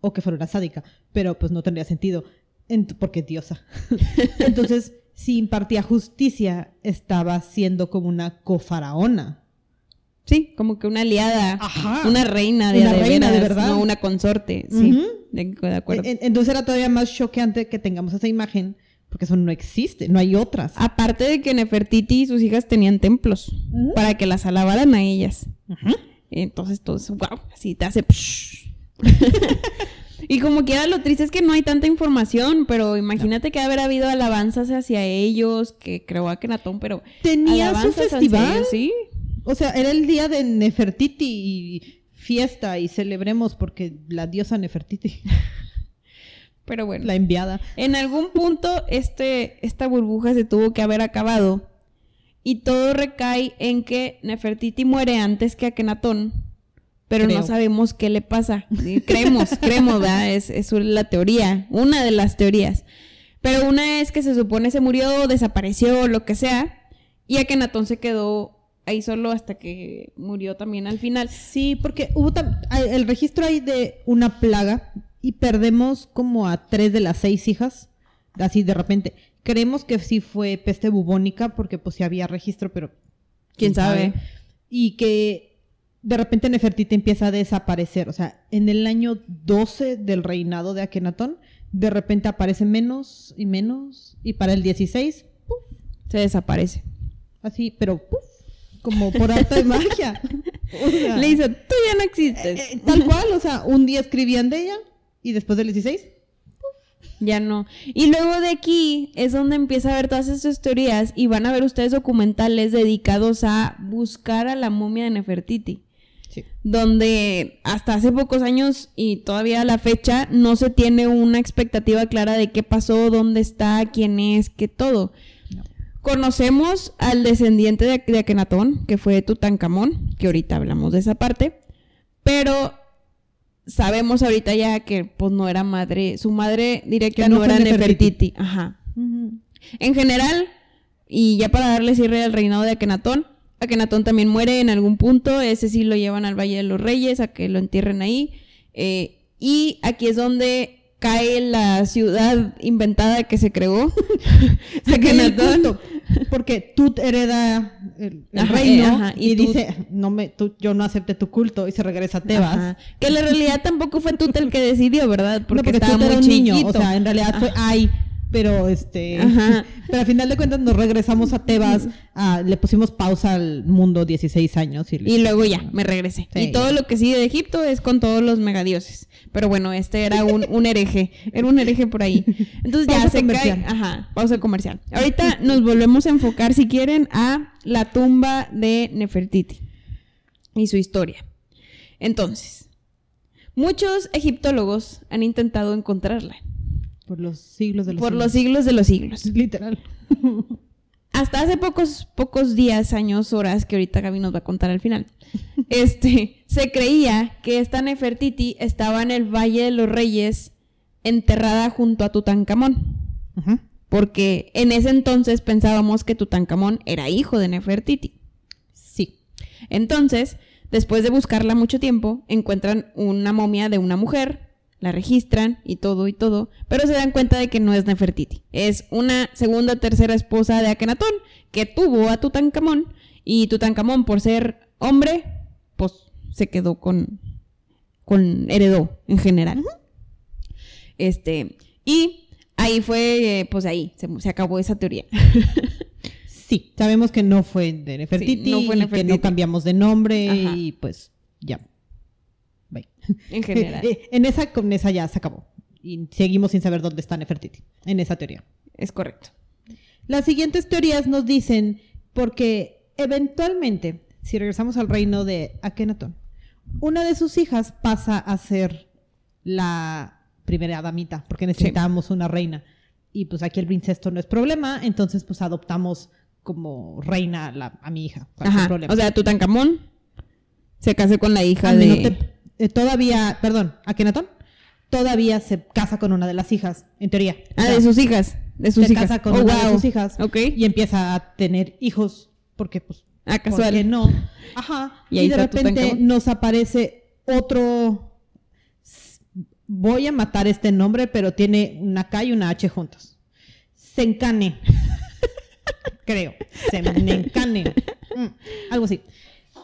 [SPEAKER 3] o que fuera sádica, pero pues no tendría sentido, ent- porque es diosa. Entonces, si impartía justicia, estaba siendo como una cofaraona.
[SPEAKER 1] Sí, como que una aliada.
[SPEAKER 3] Ajá.
[SPEAKER 1] Una reina de,
[SPEAKER 3] Una
[SPEAKER 1] de
[SPEAKER 3] reina, de verdad.
[SPEAKER 1] No una consorte. Sí, de, de acuerdo.
[SPEAKER 3] En- Entonces era todavía más choqueante que tengamos esa imagen, porque eso no existe, no hay otras.
[SPEAKER 1] Aparte de que Nefertiti y sus hijas tenían templos para que las alabaran a ellas.
[SPEAKER 3] Ujú.
[SPEAKER 1] Entonces todo eso, wow, así te hace... y como quiera, lo triste es que no hay tanta información, pero imagínate que haber habido alabanzas hacia ellos, que creo a Kenatón, pero...
[SPEAKER 3] Tenía su festival.
[SPEAKER 1] ellos, Sí,
[SPEAKER 3] O sea, era el día de Nefertiti y fiesta y celebremos porque la diosa Nefertiti,
[SPEAKER 1] pero bueno.
[SPEAKER 3] la enviada.
[SPEAKER 1] En algún punto este, esta burbuja se tuvo que haber acabado y todo recae en que Nefertiti muere antes que Akenatón, pero
[SPEAKER 3] Creo.
[SPEAKER 1] no sabemos qué le pasa. Creemos, creemos, ¿verdad? Es, es la teoría, una de las teorías. Pero una es que se supone se murió, desapareció, lo que sea, y Akenatón se quedó ahí solo hasta que murió también al final.
[SPEAKER 3] Sí, porque hubo el registro hay de una plaga y perdemos como a tres de las seis hijas, así de repente. Creemos que sí fue peste bubónica porque pues sí había registro, pero
[SPEAKER 1] ¿Quién sabe?
[SPEAKER 3] Y que de repente Nefertiti empieza a desaparecer, o sea, en el año 12 del reinado de Akenatón, de repente aparece menos y menos y para el 16, ¡puf!
[SPEAKER 1] Se desaparece.
[SPEAKER 3] así, pero ¡puf! como por arte de magia. O sea,
[SPEAKER 1] Le dice, tú ya no existes.
[SPEAKER 3] eh, tal cual, o sea, un día escribían de ella y después del 16,
[SPEAKER 1] Ya no. Y luego de aquí es donde empieza a ver todas estas teorías y van a ver ustedes documentales dedicados a buscar a la momia de Nefertiti.
[SPEAKER 3] sí.
[SPEAKER 1] Donde hasta hace pocos años y todavía a la fecha no se tiene una expectativa clara de qué pasó, dónde está, quién es, qué todo.
[SPEAKER 3] No.
[SPEAKER 1] Conocemos al descendiente de, de Akenatón, que fue Tutankamón, que ahorita hablamos de esa parte, pero sabemos ahorita ya que pues no era madre, su madre directa
[SPEAKER 3] Que no
[SPEAKER 1] no, era
[SPEAKER 3] Nefertiti.
[SPEAKER 1] Nefertiti. Ajá. En general, y ya para darle cierre al reinado de Akenatón, Akenatón también muere en algún punto, ese sí lo llevan al Valle de los Reyes a que lo entierren ahí. eh, y aquí es donde cae la ciudad inventada que se creó.
[SPEAKER 3] Culto, porque Tut hereda el, el
[SPEAKER 1] Ajá,
[SPEAKER 3] reino
[SPEAKER 1] eh, ajá,
[SPEAKER 3] y,
[SPEAKER 1] y Tut-
[SPEAKER 3] dice, no me, tú- yo no acepté tu culto y se regresa a Tebas.
[SPEAKER 1] Ajá. Que en realidad tampoco fue Tut el que decidió, ¿verdad?
[SPEAKER 3] No,
[SPEAKER 1] Porque, estaba
[SPEAKER 3] Tut
[SPEAKER 1] muy
[SPEAKER 3] era un niño,
[SPEAKER 1] chiquito.
[SPEAKER 3] o sea, en realidad fue ay, pero este,
[SPEAKER 1] Ajá.
[SPEAKER 3] pero al final de cuentas nos regresamos a Tebas, a- le pusimos pausa al mundo 16 años y,
[SPEAKER 1] Y luego ya, me regresé.
[SPEAKER 3] Sí,
[SPEAKER 1] y todo
[SPEAKER 3] ya.
[SPEAKER 1] lo que sigue de Egipto es con todos los megadioses. Pero bueno, este era un, un hereje. Era un hereje por ahí. Entonces ya se
[SPEAKER 3] comercial.
[SPEAKER 1] cae. Ajá, pausa comercial. Ahorita nos volvemos a enfocar, si quieren, a la tumba de Nefertiti y su historia. Entonces, muchos egiptólogos han intentado encontrarla
[SPEAKER 3] por los siglos de los
[SPEAKER 1] por
[SPEAKER 3] siglos.
[SPEAKER 1] los siglos de los siglos.
[SPEAKER 3] literal.
[SPEAKER 1] hasta hace pocos, pocos días, años, horas, que ahorita Gaby nos va a contar al final, este, se creía que esta Nefertiti estaba en el Valle de los Reyes enterrada junto a Tutankamón.
[SPEAKER 3] Ajá.
[SPEAKER 1] Porque en ese entonces pensábamos que Tutankamón era hijo de Nefertiti.
[SPEAKER 3] Sí.
[SPEAKER 1] Entonces, después de buscarla mucho tiempo, encuentran una momia de una mujer, la registran y todo y todo, pero se dan cuenta de que no es Nefertiti. Es una segunda o tercera esposa de Akenatón que tuvo a Tutankamón y Tutankamón por ser hombre, pues se quedó con con heredó en general. Este, y ahí fue eh, pues ahí se, se acabó esa teoría.
[SPEAKER 3] Sí, sabemos que no fue de Nefertiti,
[SPEAKER 1] Sí, no fue
[SPEAKER 3] que no cambiamos de nombre
[SPEAKER 1] Ajá.
[SPEAKER 3] y pues ya.
[SPEAKER 1] En general.
[SPEAKER 3] En esa, con esa ya se acabó. Y seguimos sin saber dónde está Nefertiti, en esa teoría.
[SPEAKER 1] es correcto.
[SPEAKER 3] Las siguientes teorías nos dicen, porque eventualmente, si regresamos al reino de Akenatón, una de sus hijas pasa a ser la primera damita, porque necesitábamos una reina. Y pues aquí el incesto no es problema, entonces pues adoptamos como reina a, la- a mi hija.
[SPEAKER 1] O sea, Tutankamón se casó con la hija de
[SPEAKER 3] eh, todavía, perdón, Akenatón todavía se casa con una de las hijas, en teoría. O
[SPEAKER 1] Ah,
[SPEAKER 3] sea,
[SPEAKER 1] de sus hijas. De sus
[SPEAKER 3] se
[SPEAKER 1] hijas.
[SPEAKER 3] casa con
[SPEAKER 1] Oh,
[SPEAKER 3] una de sus hijas
[SPEAKER 1] Ok.
[SPEAKER 3] y empieza a tener hijos porque pues
[SPEAKER 1] Ah,
[SPEAKER 3] ¿por
[SPEAKER 1] casual.
[SPEAKER 3] qué no? Ajá.
[SPEAKER 1] Y
[SPEAKER 3] Y, de repente nos aparece otro voy a matar este nombre, pero tiene una K y una H juntos. Sencane. Creo. Semencane. Mm, algo así.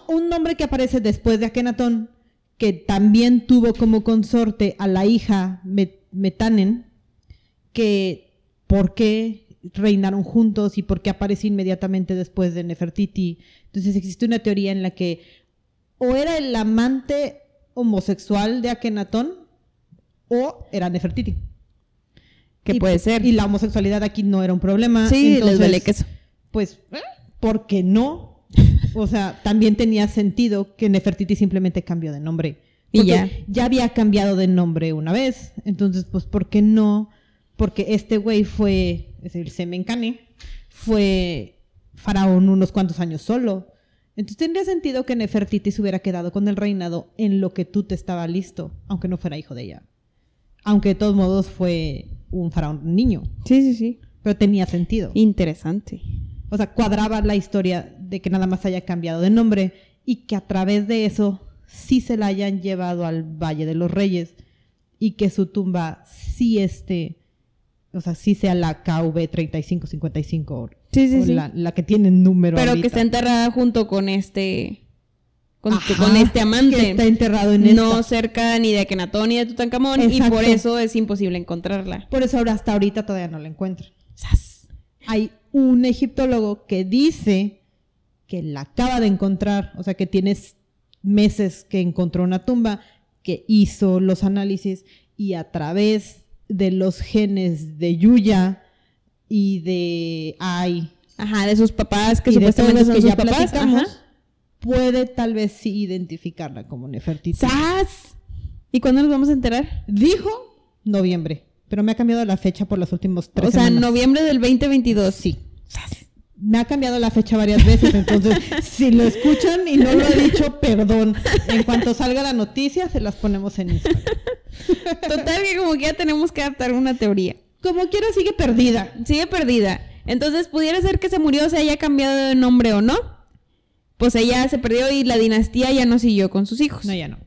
[SPEAKER 3] Un nombre que aparece después de Akenatón, que también tuvo como consorte a la hija Met- Metanen, que por qué reinaron juntos y por qué aparece inmediatamente después de Nefertiti. Entonces existe una teoría en la que o era el amante homosexual de Akenatón o era Nefertiti.
[SPEAKER 1] Que puede ser.
[SPEAKER 3] Y la homosexualidad aquí no era un problema.
[SPEAKER 1] sí, les
[SPEAKER 3] entonces,
[SPEAKER 1] duele queso.
[SPEAKER 3] Pues, ¿por qué no? O sea, también tenía sentido que Nefertiti simplemente cambió de nombre.
[SPEAKER 1] Y
[SPEAKER 3] Porque
[SPEAKER 1] ya.
[SPEAKER 3] había cambiado de nombre una vez. Entonces, pues, ¿por qué no? Porque este güey fue, es el Semencane, fue faraón unos cuantos años solo. Entonces tendría sentido que Nefertiti se hubiera quedado con el reinado en lo que tú te estaba listo, aunque no fuera hijo de ella. Aunque de todos modos fue un faraón niño,
[SPEAKER 1] Sí, sí, sí.
[SPEAKER 3] pero tenía sentido.
[SPEAKER 1] Interesante.
[SPEAKER 3] O sea, cuadraba la historia de que nada más haya cambiado de nombre y que a través de eso sí se la hayan llevado al Valle de los Reyes y que su tumba sí esté, o sea, sí sea la KV3555 o,
[SPEAKER 1] Sí, sí,
[SPEAKER 3] o
[SPEAKER 1] sí.
[SPEAKER 3] La, la que tiene número
[SPEAKER 1] Pero que está enterrada junto con este. Con,
[SPEAKER 3] Ajá,
[SPEAKER 1] con este amante.
[SPEAKER 3] que está enterrado en
[SPEAKER 1] no
[SPEAKER 3] esta.
[SPEAKER 1] cerca ni de Akenatón ni de Tutankamón. Y por eso es imposible encontrarla.
[SPEAKER 3] Por eso ahora hasta ahorita todavía no la encuentro.
[SPEAKER 1] ¡Sas!
[SPEAKER 3] Hay un egiptólogo que dice que la acaba de encontrar, o sea, que tiene s- meses que encontró una tumba, que hizo los análisis y a través de los genes de Yuya y de Ai
[SPEAKER 1] Ajá, de sus papás, que
[SPEAKER 3] y
[SPEAKER 1] supuestamente son
[SPEAKER 3] los que
[SPEAKER 1] sus
[SPEAKER 3] ya
[SPEAKER 1] papás. Ajá.
[SPEAKER 3] puede tal vez sí identificarla como Nefertiti.
[SPEAKER 1] ¡Sas! ¿Y cuándo nos vamos a enterar?
[SPEAKER 3] Dijo noviembre, pero me ha cambiado la fecha por los últimos tres
[SPEAKER 1] o sea,
[SPEAKER 3] semanas.
[SPEAKER 1] noviembre del 2022.
[SPEAKER 3] Sí.
[SPEAKER 1] ¡Sas!
[SPEAKER 3] Me ha cambiado la fecha varias veces, entonces si lo escuchan y no lo he dicho, perdón. En cuanto salga la noticia, se las ponemos en Instagram.
[SPEAKER 1] Total que como que ya tenemos que adaptar una teoría.
[SPEAKER 3] Como quiera, sigue perdida.
[SPEAKER 1] Sigue perdida. Entonces, pudiera ser que se murió, se haya cambiado de nombre o no. Pues ella se perdió y la dinastía ya no siguió con sus hijos.
[SPEAKER 3] No, ya no.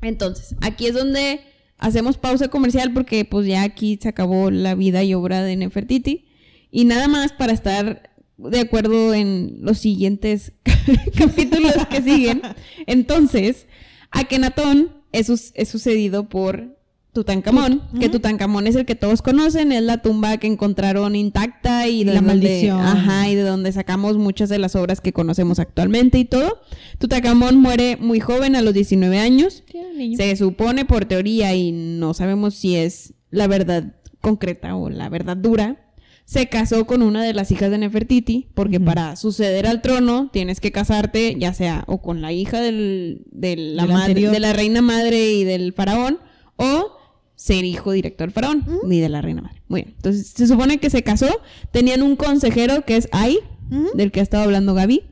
[SPEAKER 1] Entonces, aquí es donde hacemos pausa comercial porque pues ya aquí se acabó la vida y obra de Nefertiti. Y nada más para estar de acuerdo en los siguientes capítulos que siguen. Entonces, Akenatón es, es sucedido por Tutankamón, que Tutankamón es el que todos conocen, es la tumba que encontraron intacta y de
[SPEAKER 3] La
[SPEAKER 1] donde-
[SPEAKER 3] maldición.
[SPEAKER 1] ajá, y de donde sacamos muchas de las obras que conocemos actualmente y todo. Tutankamón muere muy joven, a los 19 años. Se supone por teoría y no sabemos si es la verdad concreta o la verdad dura. Se casó con una de las hijas de Nefertiti, porque para suceder al trono tienes que casarte, ya sea o con la hija del, de, la
[SPEAKER 3] Del
[SPEAKER 1] madre- de la reina madre y del faraón, o ser hijo directo del faraón y de la reina madre. Muy bien. Entonces se supone que se casó, tenían un consejero que es Ai, del que ha estado hablando Gaby.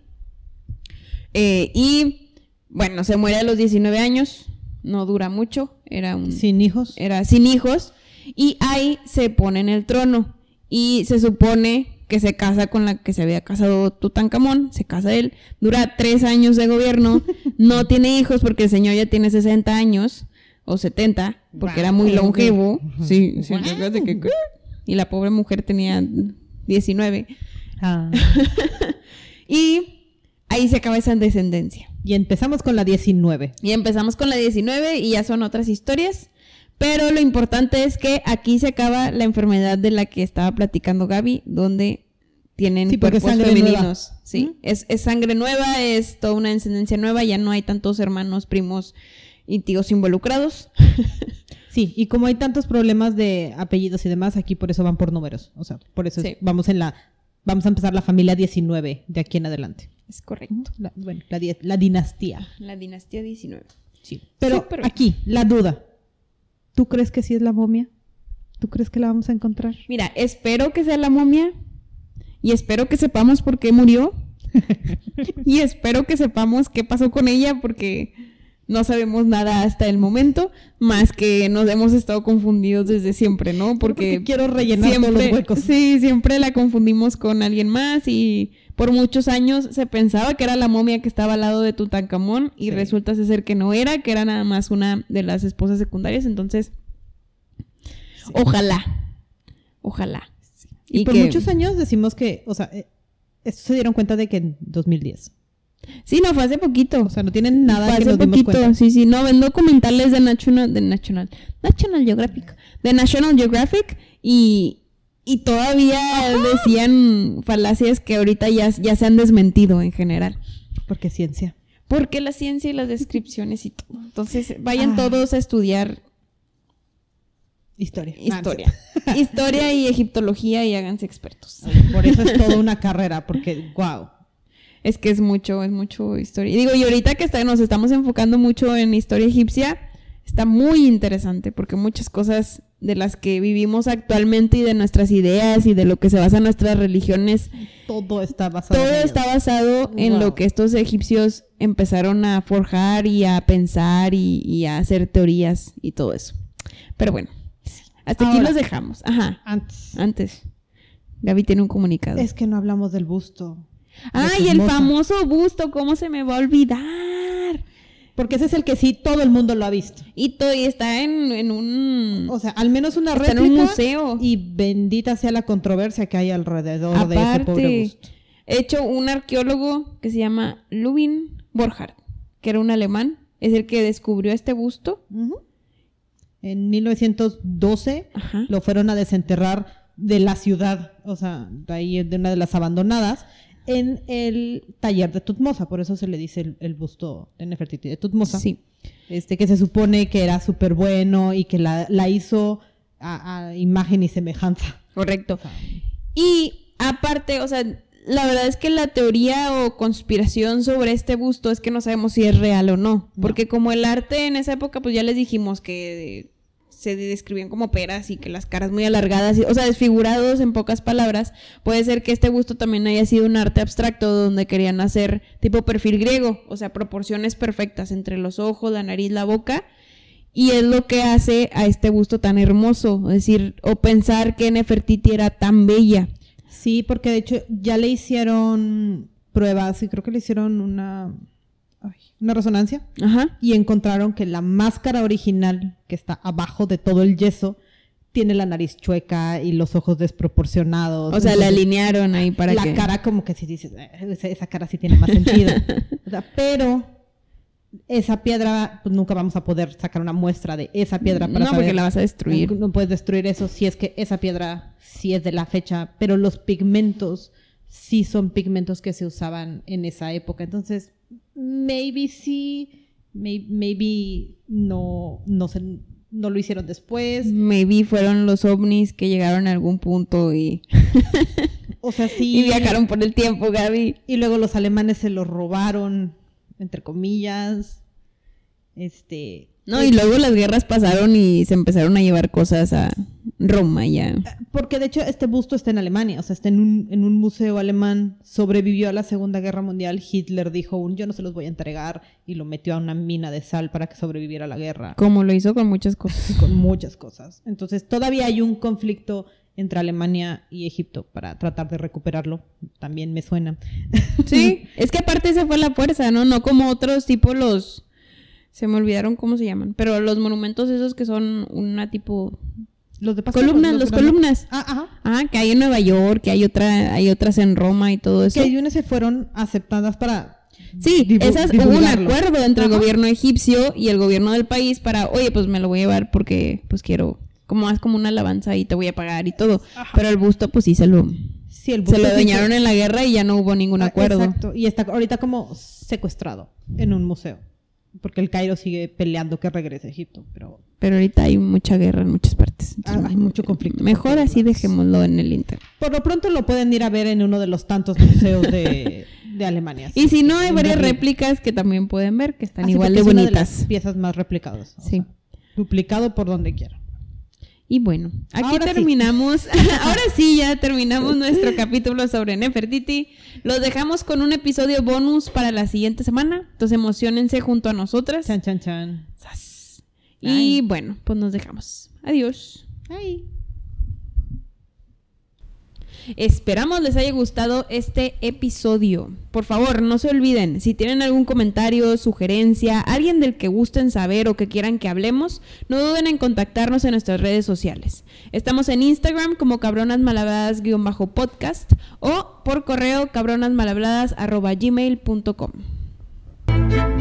[SPEAKER 1] Eh, y bueno, se muere a los 19 años, no dura mucho, era un
[SPEAKER 3] Sin hijos.
[SPEAKER 1] era sin hijos y ahí se pone en el trono y se supone que se casa con la que se había casado Tutankamón, se casa él, dura tres años de gobierno, no tiene hijos porque el señor ya tiene 60 años o 70 porque era muy longevo, sí, sí, que- y la pobre mujer tenía 19
[SPEAKER 3] Ah.
[SPEAKER 1] y ahí se acaba esa descendencia.
[SPEAKER 3] Y empezamos con la 19.
[SPEAKER 1] Y empezamos con la 19 y ya son otras historias. Pero lo importante es que aquí se acaba la enfermedad de la que estaba platicando Gaby, donde tienen
[SPEAKER 3] Sí,
[SPEAKER 1] cuerpos
[SPEAKER 3] sangre nueva.
[SPEAKER 1] femeninos. Sí, es, es sangre nueva, es toda una descendencia nueva, ya no hay tantos hermanos, primos y tíos involucrados.
[SPEAKER 3] Sí, y como hay tantos problemas de apellidos y demás, aquí por eso van por números. O sea, por eso es- vamos en la vamos a empezar la familia 19 de aquí en adelante.
[SPEAKER 1] Es correcto.
[SPEAKER 3] La- bueno, la, la dinastía.
[SPEAKER 1] La dinastía 19.
[SPEAKER 3] Sí. Pero aquí, la duda. ¿Tú crees que sí es la momia? ¿Tú crees que la vamos a encontrar?
[SPEAKER 1] Mira, espero que sea la momia y espero que sepamos por qué murió y espero que sepamos qué pasó con ella porque no sabemos nada hasta el momento, más que nos hemos estado confundidos desde siempre, ¿no? Porque,
[SPEAKER 3] Porque quiero rellenar todos los huecos.
[SPEAKER 1] Sí, siempre la confundimos con alguien más y por muchos años se pensaba que era la momia que estaba al lado de Tutankamón y
[SPEAKER 3] Sí.
[SPEAKER 1] resulta ser que no era, que era nada más una de las esposas secundarias, entonces ojalá, ojalá.
[SPEAKER 3] Y, por
[SPEAKER 1] que-
[SPEAKER 3] muchos años decimos que, o sea, eh, esto se dieron cuenta de que en 2010.
[SPEAKER 1] Sí, no, fue hace poquito.
[SPEAKER 3] O sea, no tienen nada
[SPEAKER 1] Fue
[SPEAKER 3] que
[SPEAKER 1] hace
[SPEAKER 3] nos dimos
[SPEAKER 1] poquito,
[SPEAKER 3] cuenta.
[SPEAKER 1] sí, sí. No, ven documentales de National, de National, National Geographic, de National Geographic y, y todavía decían falacias que ahorita ya, ya se han desmentido en general.
[SPEAKER 3] Porque ciencia.
[SPEAKER 1] Porque la ciencia y las descripciones y todo. Entonces, vayan
[SPEAKER 3] Ah.
[SPEAKER 1] todos a estudiar
[SPEAKER 3] Historia.
[SPEAKER 1] historia. historia y egiptología y háganse expertos.
[SPEAKER 3] Ah. Por eso es toda una carrera, porque, wow.
[SPEAKER 1] Es que es mucho, es mucho historia. Y digo, y ahorita que está- nos estamos enfocando mucho en historia egipcia, está muy interesante porque muchas cosas de las que vivimos actualmente y de nuestras ideas y de lo que se basan nuestras religiones,
[SPEAKER 3] Todo está basado
[SPEAKER 1] todo
[SPEAKER 3] en
[SPEAKER 1] está basado en lo que estos egipcios empezaron a forjar y a pensar y, y a hacer teorías y todo eso. Pero bueno, hasta aquí los dejamos. Ajá,
[SPEAKER 3] Antes.
[SPEAKER 1] antes. Gaby tiene un comunicado.
[SPEAKER 3] Es que no hablamos del busto.
[SPEAKER 1] ¡Ay, el
[SPEAKER 3] Tutmosa.
[SPEAKER 1] famoso busto! ¿Cómo se me va a olvidar?
[SPEAKER 3] Porque ese es el que sí todo el mundo lo ha visto.
[SPEAKER 1] Y, to- y está en, en un...
[SPEAKER 3] O sea, al menos una
[SPEAKER 1] Está en
[SPEAKER 3] réplica.
[SPEAKER 1] un museo.
[SPEAKER 3] Y bendita sea la controversia que hay alrededor de ese pobre busto.
[SPEAKER 1] hecho un arqueólogo que se llama Lubin Borchardt, que era un alemán, es el que descubrió este busto.
[SPEAKER 3] En 1912
[SPEAKER 1] Ajá.
[SPEAKER 3] lo fueron a desenterrar de la ciudad, o sea, de ahí de una de las abandonadas, en el taller de Tutmosa, por eso se le dice el, el busto de Nefertiti de Tutmosa.
[SPEAKER 1] Sí.
[SPEAKER 3] Este, que se supone que era súper bueno y que la, la hizo a, a imagen y semejanza.
[SPEAKER 1] Correcto. Y aparte, o sea, la verdad es que la teoría o conspiración sobre este busto es que no sabemos si es real o no. Porque como el arte en esa época, pues ya les dijimos que se describían como peras y que las caras muy alargadas, y- o sea, desfigurados en pocas palabras, puede ser que este busto también haya sido un arte abstracto donde querían hacer tipo perfil griego, o sea, proporciones perfectas entre los ojos, la nariz, la boca, y es lo que hace a este busto tan hermoso, es decir, o pensar que Nefertiti era tan bella.
[SPEAKER 3] Sí, porque de hecho ya le hicieron pruebas y creo que le hicieron una, una resonancia
[SPEAKER 1] Ajá.
[SPEAKER 3] y encontraron que la máscara original que está abajo de todo el yeso tiene la nariz chueca y los ojos desproporcionados.
[SPEAKER 1] O sea, la alinearon ahí para
[SPEAKER 3] la
[SPEAKER 1] que...
[SPEAKER 3] cara como que si dices, "Eh, esa, cara sí tiene más sentido. O sea, pero esa piedra, pues nunca vamos a poder sacar una muestra de esa piedra para
[SPEAKER 1] No, porque la vas a destruir.
[SPEAKER 3] No puedes destruir eso si es que esa piedra sí es de la fecha, pero los pigmentos sí son pigmentos que se usaban en esa época. Entonces, maybe sí, may- maybe no, no, se, no lo hicieron después.
[SPEAKER 1] Maybe fueron los ovnis que llegaron a algún punto y,
[SPEAKER 3] O sea, sí.
[SPEAKER 1] y viajaron por el tiempo, Gaby.
[SPEAKER 3] Y luego los alemanes se los robaron, entre comillas. Este.
[SPEAKER 1] No, y luego las guerras pasaron y se empezaron a llevar cosas a Roma ya.
[SPEAKER 3] Porque de hecho este busto está en Alemania, o sea, está en un, en un museo alemán, sobrevivió a la Segunda Guerra Mundial, Hitler dijo un yo no se los voy a entregar y lo metió a una mina de sal para que sobreviviera a la guerra,
[SPEAKER 1] Como lo hizo con muchas cosas.
[SPEAKER 3] con muchas cosas. Entonces todavía hay un conflicto entre Alemania y Egipto para tratar de recuperarlo, también me suena.
[SPEAKER 1] Sí, es que aparte esa fue la fuerza, ¿no? No como otros tipo los... Se me olvidaron cómo se llaman, pero los monumentos esos que son una tipo...
[SPEAKER 3] Los de Pascua,
[SPEAKER 1] Columnas, los columnas.
[SPEAKER 3] Ah, ajá.
[SPEAKER 1] Ah, que hay en Nueva York, que hay otra, hay otras en Roma y todo eso.
[SPEAKER 3] Que hay unas se fueron aceptadas para
[SPEAKER 1] Sí, esas hubo un acuerdo entre el gobierno egipcio y el gobierno del país para, oye, pues me lo voy a llevar porque pues quiero, como haz como una alabanza y te voy a pagar y todo. Pero el busto pues sí se lo,
[SPEAKER 3] Sí, el
[SPEAKER 1] se lo dañaron en la guerra y ya no hubo ningún
[SPEAKER 3] Ah,
[SPEAKER 1] acuerdo.
[SPEAKER 3] Exacto. Y está ahorita como secuestrado en un museo. Porque el Cairo sigue peleando que regrese a Egipto. Pero
[SPEAKER 1] Pero ahorita hay mucha guerra en muchas partes.
[SPEAKER 3] Ah, hay mucho conflicto
[SPEAKER 1] Mejor así dejémoslo en el inter.
[SPEAKER 3] por lo pronto lo pueden ir a ver en uno de los tantos museos de, de Alemania.
[SPEAKER 1] Y si no, hay varias
[SPEAKER 3] Berlín.
[SPEAKER 1] réplicas que también pueden ver, que están
[SPEAKER 3] Ah,
[SPEAKER 1] igual de
[SPEAKER 3] es una de
[SPEAKER 1] bonitas.
[SPEAKER 3] las piezas más replicadas.
[SPEAKER 1] Sí.
[SPEAKER 3] sea, duplicado por donde quiera.
[SPEAKER 1] Y bueno, aquí
[SPEAKER 3] Ahora sí.
[SPEAKER 1] terminamos. Ahora sí, ya terminamos nuestro capítulo sobre Nefertiti. Los dejamos con un episodio bonus para la siguiente semana. Entonces emocionense junto a nosotras.
[SPEAKER 3] Chan, chan, chan.
[SPEAKER 1] Sas. Y bueno, pues nos dejamos. Adiós.
[SPEAKER 3] Ay.
[SPEAKER 1] Esperamos les haya gustado este episodio. Por favor, no se olviden, si tienen algún comentario, sugerencia, alguien del que gusten saber o que quieran que hablemos, no duden en contactarnos en nuestras redes sociales. Estamos en Instagram como cabronasmalhabladas-podcast o por correo cabronasmalhabladas.gmail.com.